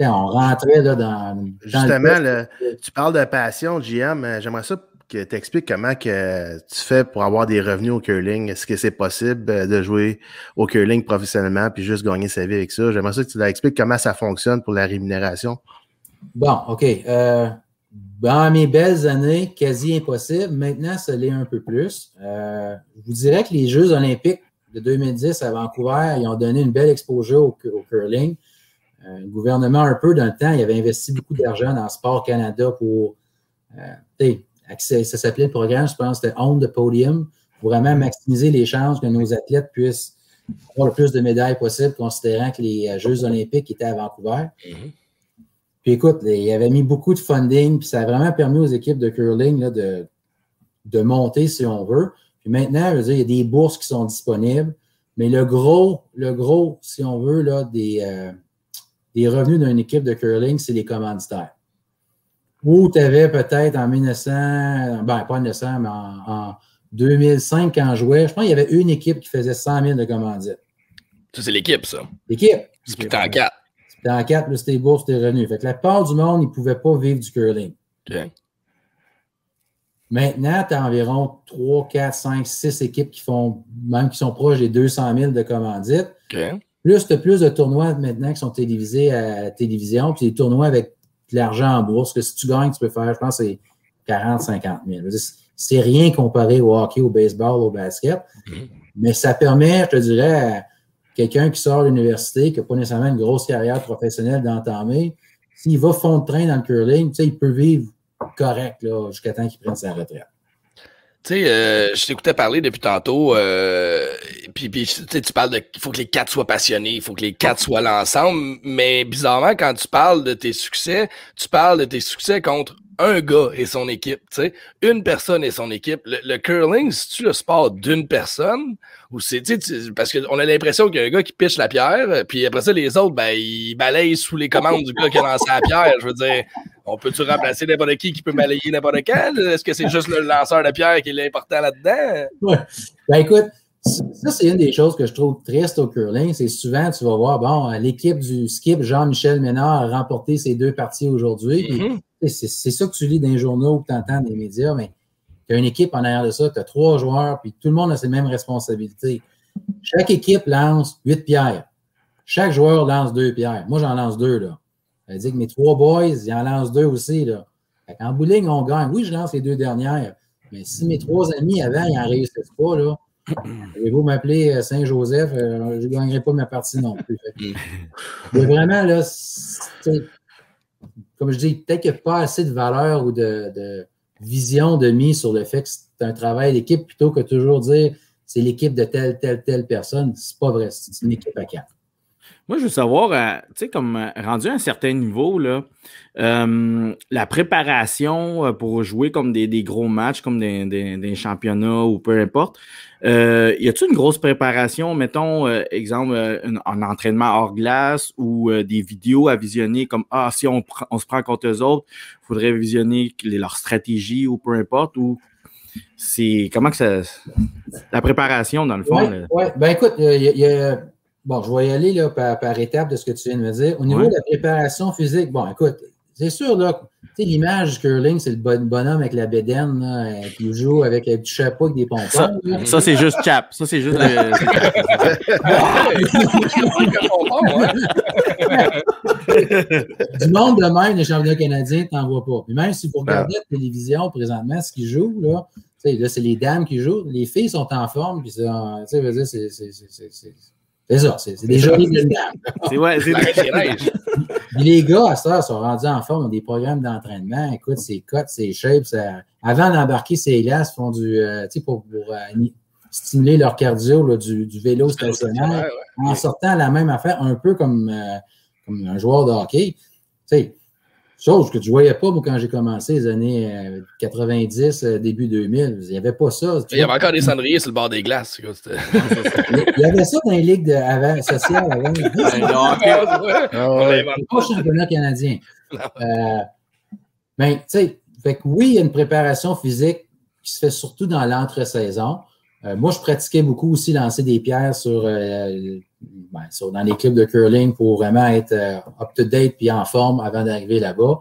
F: on rentrait là, dans, dans le
E: Justement, tu parles de passion, JM. euh, J'aimerais ça que tu expliques comment que tu fais pour avoir des revenus au curling. Est-ce que c'est possible euh, de jouer au curling professionnellement puis juste gagner sa vie avec ça? J'aimerais ça que tu leur expliques comment ça fonctionne pour la rémunération.
F: Bon, OK. Euh, dans mes belles années, quasi impossible. Maintenant, ça l'est un peu plus. Euh, je vous dirais que les Jeux olympiques de 2010 à Vancouver, ils ont donné une belle exposure au, curling. Le gouvernement, un peu dans le temps, il avait investi beaucoup d'argent dans Sport Canada pour, accès- ça s'appelait le programme, je pense, c'était On the Podium, pour vraiment maximiser les chances que nos athlètes puissent avoir le plus de médailles possible, considérant que les euh, Jeux olympiques étaient à Vancouver. Puis écoute, il avait mis beaucoup de funding, puis ça a vraiment permis aux équipes de curling là, de, de monter si on veut. Puis maintenant, je veux dire, il y a des bourses qui sont disponibles, mais le gros, le gros, si on veut, là, des, euh, des revenus d'une équipe de curling, c'est les commanditaires. Ou tu avais peut-être en 1900, ben pas en 1900, mais en, en 2005, quand je jouais, je pense qu'il y avait une équipe qui faisait 100 000 de commandites.
A: Ça, c'est l'équipe, ça.
F: L'équipe.
A: C'est en quatre.
F: C'était en 4 plus tes bourses, tes revenus. Fait que la part du monde, ils ne pouvaient pas vivre du curling. Maintenant, tu as environ 3, 4, 5, 6 équipes qui font, même qui sont proches des 200 000 de commandites. Plus tu as plus de tournois maintenant qui sont télévisés à la télévision, puis des tournois avec de l'argent en bourse, que si tu gagnes, tu peux faire, je pense, c'est 40, 50 000. Je veux dire, C'est rien comparé au hockey, au baseball, au basket.
A: Mhm.
F: Mais ça permet, je te dirais, à quelqu'un qui sort de l'université, qui n'a pas nécessairement une grosse carrière professionnelle d'entamer, s'il va fond de train dans le curling, tu sais, il peut vivre correct là, jusqu'à temps qu'il prenne sa retraite.
A: Tu sais, euh, je t'écoutais parler depuis tantôt, euh, puis, puis tu parles de il faut que les quatre soient passionnés, il faut que les quatre soient là ensemble, mais bizarrement, quand tu parles de tes succès, tu parles de tes succès contre un gars et son équipe, tu sais, une personne et son équipe. Le, le curling, c'est-tu le sport d'une personne? Ou c'est, parce qu'on a l'impression qu'il y a un gars qui piche la pierre, puis après ça, les autres, ben, ils balayent sous les commandes du gars qui a lancé la pierre. Je veux dire, on peut-tu remplacer n'importe qui qui peut balayer n'importe quand? Est-ce que c'est juste le lanceur de pierre qui est l'important là-dedans?
F: Ben écoute, ça, c'est une des choses que je trouve triste au curling. C'est souvent, tu vas voir, bon, l'équipe du skip, Jean-Michel Ménard, a remporté ses deux parties aujourd'hui.
A: Mhm.
F: C'est ça que tu lis dans les journaux ou que tu entends dans les médias, mais tu as une équipe en arrière de ça, tu as trois joueurs, puis tout le monde a ses mêmes responsabilités. Chaque équipe lance huit pierres. Chaque joueur lance deux pierres. Moi, j'en lance deux, là. Ça veut dire que mes trois boys, ils en lancent deux aussi, là. Fait en bowling, on gagne. Oui, je lance les deux dernières, mais si mes trois amis avant, ils n'en réussissent pas, là, Avez-vous m'appeler euh, Saint-Joseph, euh, je ne gagnerai pas ma partie non plus. Mais vraiment, là, c'est- comme je dis, peut-être qu'il n'y a pas assez de valeur ou de, de vision de mise sur le fait que c'est un travail d'équipe plutôt que toujours dire c'est l'équipe de telle, telle, telle personne. C'est pas vrai, c'est une équipe à quatre.
C: Moi, je veux savoir, euh, tu sais, comme euh, rendu à un certain niveau, là, euh, la préparation pour jouer comme des, des gros matchs, comme des, des- des championnats ou peu importe, euh, y a-t-il une grosse préparation, mettons, euh, exemple, un, un entraînement hors glace ou des vidéos à visionner comme Ah, si on, se prend contre eux autres, il faudrait visionner leur stratégie ou peu importe, ou c'est comment que ça. La préparation, dans le fond.
F: Oui, ouais. ben écoute, il y a- il y a- bon, je vais y aller là, par, par étape de ce que tu viens de me dire. Au niveau de la préparation physique, bon, écoute, c'est sûr, là, tu sais, l'image du curling, c'est le bon- bonhomme avec la bédaine, là, qui joue avec un petit chapeau avec des pompons.
C: Ça, ça, c'est juste Chap. Ça, c'est juste. le-
F: du monde de même, les championnats canadiens, t'en vois pas. Puis même si vous regardez la télévision présentement, ce qu'ils jouent, là, c'est les dames qui jouent. Les filles sont en forme, puis tu sais, c'est, c'est, ça, c'est, c'est des jolies belles dames.
C: c'est ouais, c'est-
A: les neiges.
F: Puis les gars, à ça, sont rendus en forme, ont des programmes d'entraînement. Écoute, c'est cotes, c'est shapes. ça- Avant d'embarquer ces glaces, ils font du, euh, tu sais, pour, pour, euh, stimuler leur cardio, là, du, du vélo stationnaire
A: Ouais, ouais.
F: en sortant la même affaire, un peu comme, euh, comme un joueur de hockey. Tu sais, chose que tu ne voyais pas, moi, quand j'ai commencé les années euh, 90, euh, début 2000. Il n'y avait pas ça.
A: Il y avait encore des cendriers sur le bord des glaces.
F: Il y avait ça dans les ligues de, avant, sociales avant.
E: Ah
F: pas au championnat canadien. Euh, ben, tu sais, fait que oui, il y a une préparation physique qui se fait surtout dans l'entre-saison. Euh, moi, je pratiquais beaucoup aussi lancer des pierres sur, euh, ben, sur- dans les clubs de curling pour vraiment être euh, up-to-date puis en forme avant d'arriver là-bas.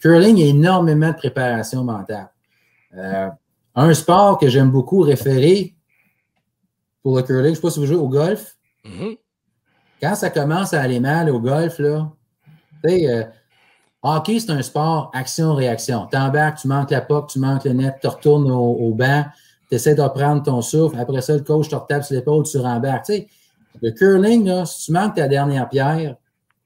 F: Curling, il y a énormément de préparation mentale. Euh, un sport que j'aime beaucoup référer pour le curling, je ne sais pas si vous jouez au golf
A: Mhm.
F: quand ça commence à aller mal au golf, là, tu euh, hockey, c'est un sport action-réaction. T'embarques, tu manques la puck, tu manques le net, tu retournes au, au banc, tu essaies de reprendre ton souffle. Après ça, le coach te retape sur l'épaule, tu rembarques. Le curling, là, si tu manques ta dernière pierre,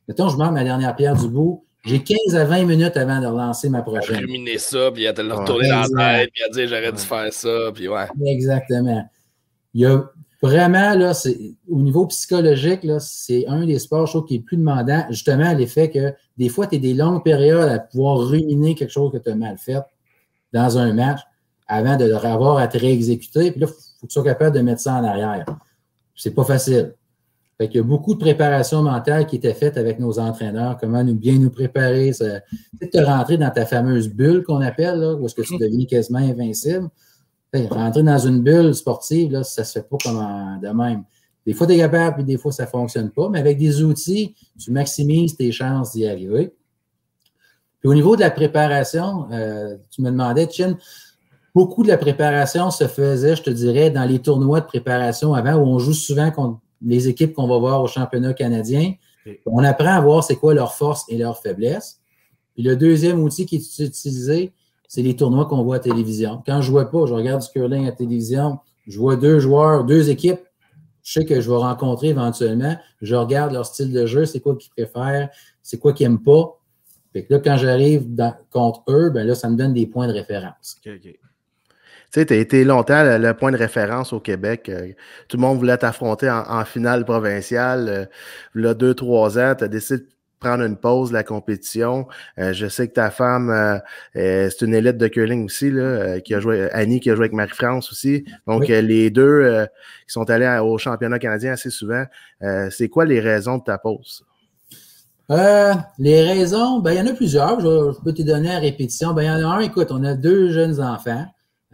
F: mettons, je manque ma dernière pierre du bout, j'ai 15 à 20 minutes avant de relancer ma
A: À
F: prochaine.
A: ruminer ça, puis à te le retourner dans la tête, puis à dire j'aurais dû faire ça, puis ouais.
F: Exactement. Il y a vraiment, là, c'est, au niveau psychologique, là, c'est un des sports, je trouve, qui est le plus demandant, justement, à l'effet que des fois, tu as des longues périodes à pouvoir ruminer quelque chose que tu as mal fait dans un match avant de le avoir à te réexécuter. Puis là, il faut que tu sois capable de mettre ça en arrière. C'est pas facile. Fait qu'il y a beaucoup de préparation mentale qui était faite avec nos entraîneurs, comment nous bien nous préparer, ça- tu sais, te rentrer dans ta fameuse bulle qu'on appelle, là, où est-ce que tu deviens quasiment invincible. Rentrer dans une bulle sportive, là, ça ne se fait pas comme en- de même. Des fois, tu es capable, puis des fois, ça ne fonctionne pas. Mais avec des outils, tu maximises tes chances d'y arriver. Puis au niveau de la préparation, euh, tu me demandais, Chin, beaucoup de la préparation se faisait, je te dirais, dans les tournois de préparation avant, où on joue souvent contre les équipes qu'on va voir au championnat canadien. On apprend à voir c'est quoi leurs forces et leurs faiblesses. Puis le deuxième outil qui est utilisé, c'est les tournois qu'on voit à télévision. Quand je ne vois pas, je regarde du curling à télévision, je vois deux joueurs, deux équipes, je sais que je vais rencontrer éventuellement, je regarde leur style de jeu, c'est quoi qu'ils préfèrent, c'est quoi qu'ils n'aiment pas. Fait que là, quand j'arrive contre eux, ben là, ça me donne des points de référence.
E: Tu sais, tu as été longtemps le, le point de référence au Québec. Euh, tout le monde voulait t'affronter en, en finale provinciale. Euh, là, deux, trois ans, tu as décidé de prendre une pause de la compétition. Euh, je sais que ta femme, c'est une élite de curling aussi, là, qui a joué, Annie qui a joué avec Marie-France aussi. Donc,
F: Oui.
E: les deux qui sont allés au championnat canadien assez souvent. C'est quoi les raisons de ta pause?
F: Euh, les raisons, ben, il y en a plusieurs. Je, je peux te donner à répétition. Ben, il y en a un, écoute, on a deux jeunes enfants.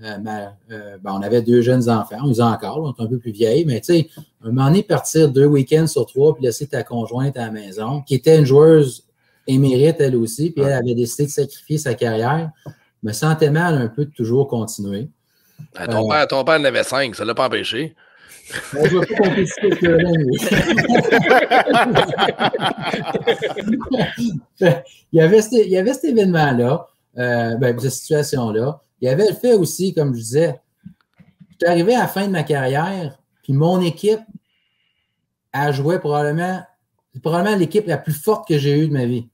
F: Euh, ben, euh, ben, on avait deux jeunes enfants. On les a encore, on est un peu plus vieilles, mais tu sais, un moment donné, partir deux week-ends sur trois puis laisser ta conjointe à la maison, qui était une joueuse émérite elle aussi, puis elle avait décidé de sacrifier sa carrière, me sentais mal un peu de toujours continuer.
A: Ah, ton,
F: Euh.
A: père, ton père en avait cinq, ça l'a pas empêché.
F: Ben, je ne pas il, y avait cet, il y avait cet événement-là, euh, ben, cette situation-là. Il y avait le fait aussi, comme je disais, je suis arrivé à la fin de ma carrière, puis mon équipe a joué probablement, probablement l'équipe la plus forte que j'ai eue de ma vie.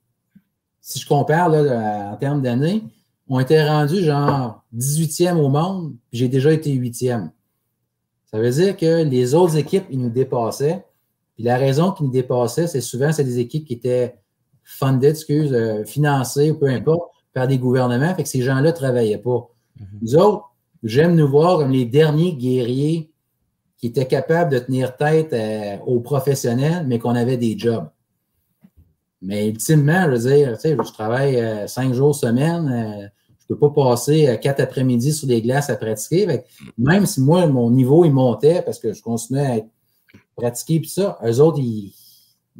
F: Si je compare là, en termes d'années, on était rendus genre 18e au monde, puis j'ai déjà été 8e. Ça veut dire que les autres équipes, ils nous dépassaient. Puis la raison qu'ils nous dépassaient, c'est souvent, c'est des équipes qui étaient funded, excuse, euh, financées ou peu importe, par des gouvernements. Fait que ces gens-là ne travaillaient pas. Nous autres, j'aime nous voir comme les derniers guerriers qui étaient capables de tenir tête euh, aux professionnels, mais qu'on avait des jobs. Mais ultimement, je veux dire, tu sais, je travaille euh, cinq jours semaine, euh, je ne peux pas passer quatre après-midi sur des glaces à pratiquer. Même si moi, mon niveau, il montait parce que je continuais à être pratiqué puis ça, eux autres, ils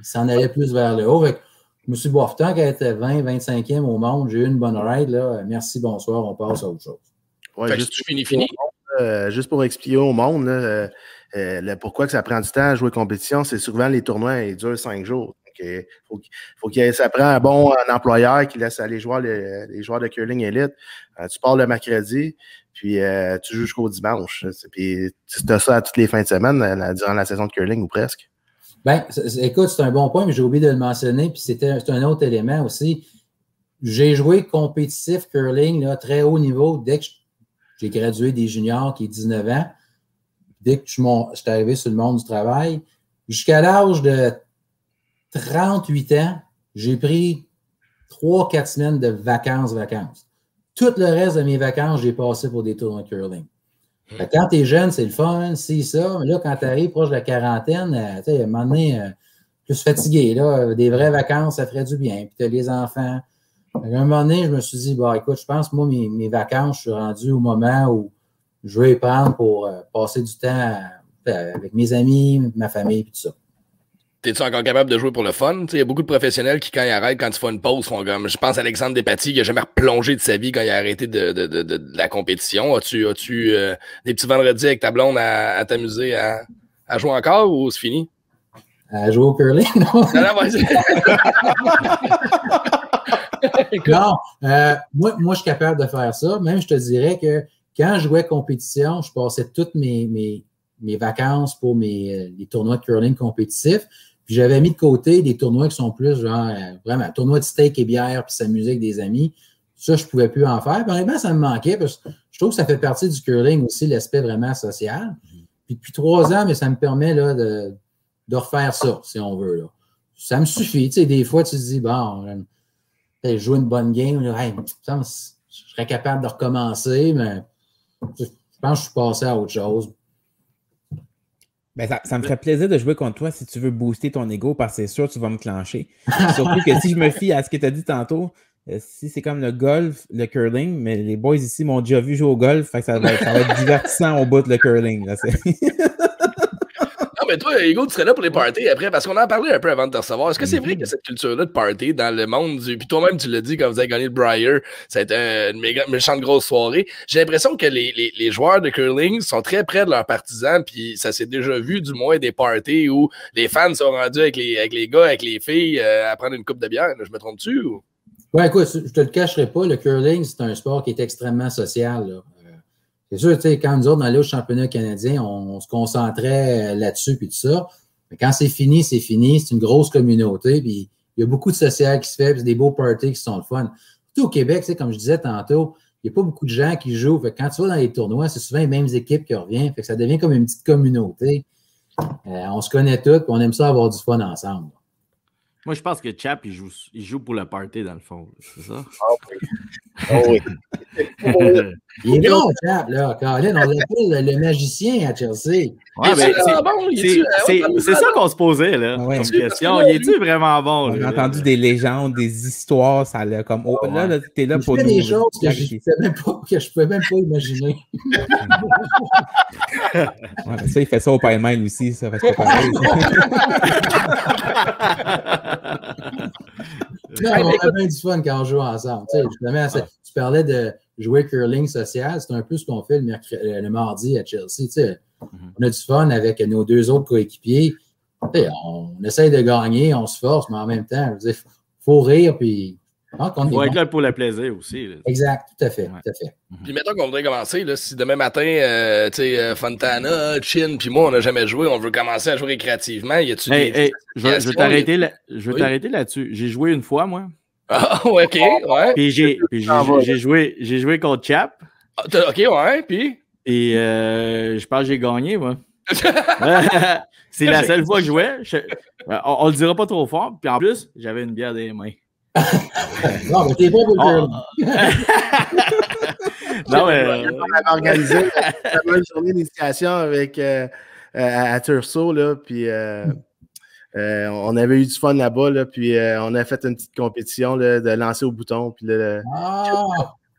F: s'en allaient plus vers le haut. Je me suis dit, tant qu'elle était 20, 25e au monde, j'ai eu une bonne ride, là. Merci, bonsoir, on passe à autre chose.
E: Ouais,
A: Fait que
E: juste,
A: tu finis fini.
E: euh, juste pour expliquer au monde là, euh, euh, le pourquoi que ça prend du temps à jouer compétition, c'est souvent les tournois ils durent cinq jours. Donc, euh, faut, qu'il- faut que ça prend un bon un employeur qui laisse aller jouer les, les joueurs de curling élite. Euh, tu pars le mercredi, puis euh, tu joues jusqu'au dimanche. Puis tu as ça à toutes les fins de semaine durant la saison de curling ou presque.
F: Ben, écoute, c'est un bon point, mais j'ai oublié de le mentionner, puis c'était c'est un autre élément aussi. J'ai joué compétitif curling, là, très haut niveau, dès que je- j'ai gradué des juniors qui est 19 ans, dès que je j'étais arrivé sur le monde du travail, jusqu'à l'âge de 38 ans, j'ai pris 3-4 semaines de vacances, vacances. Tout le reste de mes vacances, j'ai passé pour des tournois de curling. Quand tu es jeune, c'est le fun, c'est ça. Mais là, quand tu arrives proche de la quarantaine, euh, tu sais, à un moment donné, euh, plus fatigué, là, des vraies vacances, ça ferait du bien. Puis tu as les enfants. Qu'à un moment donné, je me suis dit, bon, écoute, je pense que moi, mes, mes vacances, je suis rendu au moment où je vais les prendre pour euh, passer du temps euh, avec mes amis, ma famille, puis tout ça.
A: T'es-tu encore capable de jouer pour le fun? Il y a beaucoup de professionnels qui, quand ils arrêtent, quand ils font une pause, font comme. Je pense à Alexandre Despatie qui a jamais replongé de sa vie quand il a arrêté de, de, de, la compétition. As-tu as -tu, des petits vendredis avec ta blonde à, à t'amuser à, à jouer encore ou c'est fini?
F: À jouer au curling, non?
A: Non, non, vas-y.
F: Non, euh, moi, moi, je suis capable de faire ça. Même, je te dirais que quand je jouais compétition, je passais toutes mes, mes, mes vacances pour mes, euh, les tournois de curling compétitifs. Puis j'avais mis de côté des tournois qui sont plus genre euh, vraiment tournois de steak et bière puis s'amuser avec des amis. Ça, je ne pouvais plus en faire. Puis honnêtement, ça me manquait parce que je trouve que ça fait partie du curling aussi, l'aspect vraiment social. Puis depuis trois ans, mais ça me permet là, de, de refaire ça, si on veut. Ça me suffit. Tu sais, des fois, tu te dis, bon, jouer une bonne game, là, hey, je serais capable de recommencer, mais je pense que je suis passé à autre chose.
B: Ben, ça, ça me ferait plaisir de jouer contre toi si tu veux booster ton ego parce que c'est sûr que tu vas me clencher. Surtout que si je me fie à ce que tu as dit tantôt, euh, si c'est comme le golf, le curling, mais les boys ici m'ont déjà vu jouer au golf, fait que ça, va, être- ça va être divertissant au bout de le curling. là,
A: mais toi, Hugo, tu serais là pour les parties après, parce qu'on en parlait un peu avant de te recevoir. Est-ce que c'est vrai y a cette culture-là de party dans le monde du. Puis toi-même, tu l'as dit quand vous avez gagné le Briar, ça a été une méga, méchante grosse soirée. J'ai l'impression que les, les, les joueurs de curling sont très près de leurs partisans, puis ça s'est déjà vu, du moins, des parties où les fans sont rendus avec les, avec les gars, avec les filles, euh, à prendre une coupe de bière. Je me trompe-tu? Ou...
F: Ouais, écoute, je te le cacherai pas, le curling, c'est un sport qui est extrêmement social. là. C'est sûr, tu sais, quand nous autres, on allait au championnat canadien, on, on se concentrait euh, là-dessus puis tout ça. Mais quand c'est fini, c'est fini. C'est une grosse communauté. Puis il y a beaucoup de social qui se fait, puis c'est des beaux parties qui sont le fun. Surtout au Québec, tu sais, comme je disais tantôt, il n'y a pas beaucoup de gens qui jouent. Fait que quand tu vas dans les tournois, c'est souvent les mêmes équipes qui reviennent. Fait que ça devient comme une petite communauté. Euh, on se connaît tous, puis on aime ça avoir du fun ensemble.
C: Moi, je pense que Chap, il joue, il joue pour le party, dans le fond. C'est ça?
E: Oh oui.
F: Il est bon, Chap, là. Colin, on l'appelle le magicien à Chelsea.
C: Ouais, ben, c'est- ça qu'on se posait, là,
B: Ouais.
C: comme question. Il est-tu vraiment bon? Là?
B: entendu des légendes, des histoires, ça allait comme. Oh, là, là, t'es là
F: Il
B: pour nous.
F: des choses que je ne même pas, que je pouvais même pas imaginer.
B: Ouais, ça, il fait ça au Mile aussi, ça fait pas
F: Non, on a bien du fun quand on joue ensemble. Tu, sais, justement, c'est- tu parlais de jouer curling social, c'est un peu ce qu'on fait le, mercredi- euh, le mardi à Chelsea. tu sais. On a du fun avec nos deux autres coéquipiers. Tu sais, On, essaye de gagner, on se force, mais en même temps, dire, faut rire, puis est
C: Faut être là pour le plaisir aussi. là.
F: Exact, tout à fait,
C: Ouais.
F: tout à fait.
A: Puis mettons qu'on voudrait commencer, là, si demain matin, euh, tu sais, euh, Fontana, Chin, puis moi, on n'a jamais joué, on veut commencer à jouer récréativement, y a-tu
C: Hey,
A: des...
C: hey, je vais- je
A: associations,
C: t'arrêter là- je vais
A: Oui.
C: t'arrêter là-dessus. J'ai joué une fois, moi.
A: Ah, ok, ouais.
C: Puis j'ai j'ai joué, j'ai joué contre Chap.
A: Ah, ok, ouais, puis...
C: Et euh, je pense que j'ai gagné, moi. C'est la seule fois que je jouais. Je- on, on le dira pas trop fort. Puis en plus, j'avais une bière les mains.
F: Non, mais t'es bon pour le
C: Oh.
F: curling.
C: non, mais.
E: On avait organisé une journée d'initiation avec euh, euh, à Turso, là, puis euh, euh, on avait eu du fun là-bas, là, puis euh, on a fait une petite compétition là, de lancer au bouton, puis là,
F: Ah!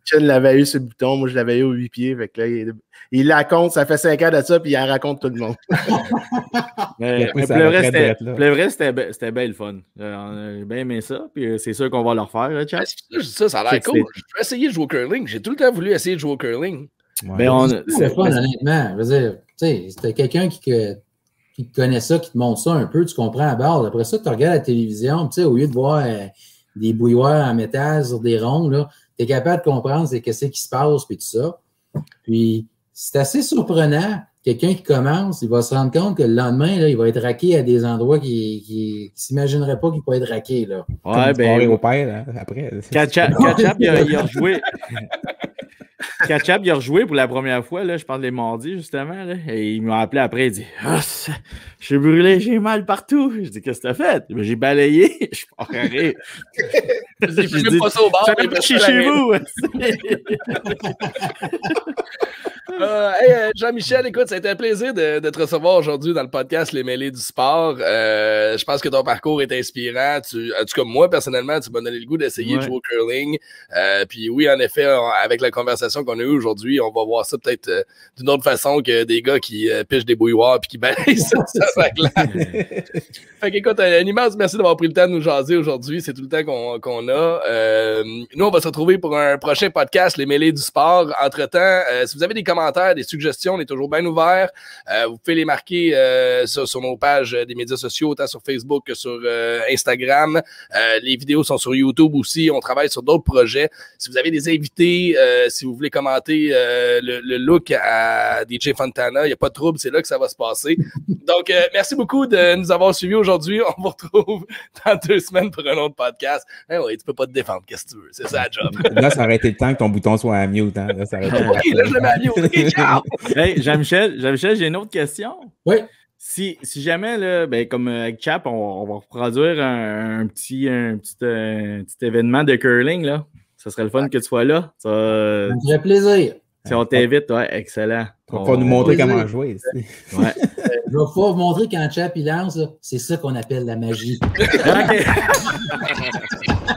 E: Jean-Michel l'avait eu sur le bouton, moi je l'avais eu aux 8 pieds. Fait que là, il, la compte, ça fait 5 ans de ça, puis il en raconte tout le monde.
C: Mais, le reste, c'était- bien le fun. Euh, J'ai bien aimé ça, puis euh, c'est sûr qu'on va le refaire, Chad.
A: Ah, ça, je dis ça, ça a l'air cool. Je veux essayer de jouer au curling. J'ai tout le temps voulu essayer de jouer au curling.
B: Ouais.
C: Mais on,
F: C'est fun, honnêtement. Je veux dire, tu sais, c'était quelqu'un qui, que- qui te connaît ça, qui te montre ça un peu, tu comprends à bord. Après ça, tu regardes la télévision, tu sais, au lieu de voir euh, des bouilloires en métal sur des ronds, là, tu es capable de comprendre c'est qu'est-ce qui se passe, puis tout ça. Puis, c'est assez surprenant. Quelqu'un qui commence, il va se rendre compte que le lendemain, là, il va être raqué à des endroits qu'il qui, qui s'imaginerait pas qu'il peut être raqué. Là.
C: Ouais, ben,
B: au père, hein, après.
C: Ketchup, il a, il a rejoué. Ketchup, il a rejoué pour la première fois, là, je parle des mardis, justement. Là, et il m'a appelé après, il dit ça- Je suis brûlé, j'ai mal partout. Je dis Qu'est-ce que t'as fait? Ben, J'ai balayé. Je suis pas rire.
A: J'ai
C: dit,
A: pas ça au parce
C: chier
A: que
C: chez vous.
A: Euh, hey, euh, Jean-Michel, écoute, ça a été un plaisir de, de te recevoir aujourd'hui dans le podcast Les Mêlés du Sport. Euh, je pense que ton parcours est inspirant. Tu, en tout cas, moi, personnellement, tu m'as donné le goût d'essayer de
C: Ouais.
A: jouer au curling. Euh, puis oui, en effet, on- avec la conversation qu'on a eue aujourd'hui, on va voir ça peut-être d'une autre façon que des gars qui pichent des bouilloires puis qui baissent ça, ça, ça claque. Fait qu'écoute, un, un immense merci d'avoir pris le temps de nous jaser aujourd'hui. C'est tout le temps qu'on a. Euh, nous, on va se retrouver pour un prochain podcast, Les Mêlés du Sport. Entre-temps, euh, si vous avez des commentaires, des suggestions, on est toujours bien ouverts. Euh, vous pouvez les marquer euh, sur, sur nos pages euh, des médias sociaux, autant sur Facebook que sur euh, Instagram. Euh, les vidéos sont sur YouTube aussi. On travaille sur d'autres projets. Si vous avez des invités, euh, si vous voulez commenter euh, le, le look à DJ Fontana, il n'y a pas de trouble, c'est là que ça va se passer. Donc, euh, merci beaucoup de nous avoir suivis aujourd'hui. On vous retrouve dans deux semaines pour un autre podcast. Hein, oui, tu peux pas te défendre, qu'est-ce que tu veux? C'est ça la job.
B: Là, ça aurait été le temps que ton bouton soit à mute. Hein. Là, ça aurait été
A: OK, là, je le mets à mute. Ciao!
C: hey, Jean-Michel, Jean-Michel, j'ai une autre question.
F: Oui.
C: Si, si jamais, là, ben, comme euh, avec Chap, on, on va reproduire un, un petit, un, petit, euh, un petit événement de curling, là. Ça serait le fun que tu sois là. Ça,
F: Ça me ferait plaisir.
C: si on t'invite, ouais, excellent.
B: On
C: On-
B: va nous montrer
F: plaisir.
B: comment jouer. ici.
C: Ouais.
F: Je vais pouvoir vous montrer quand Chap il lance, c'est ça qu'on appelle la magie.
C: OK.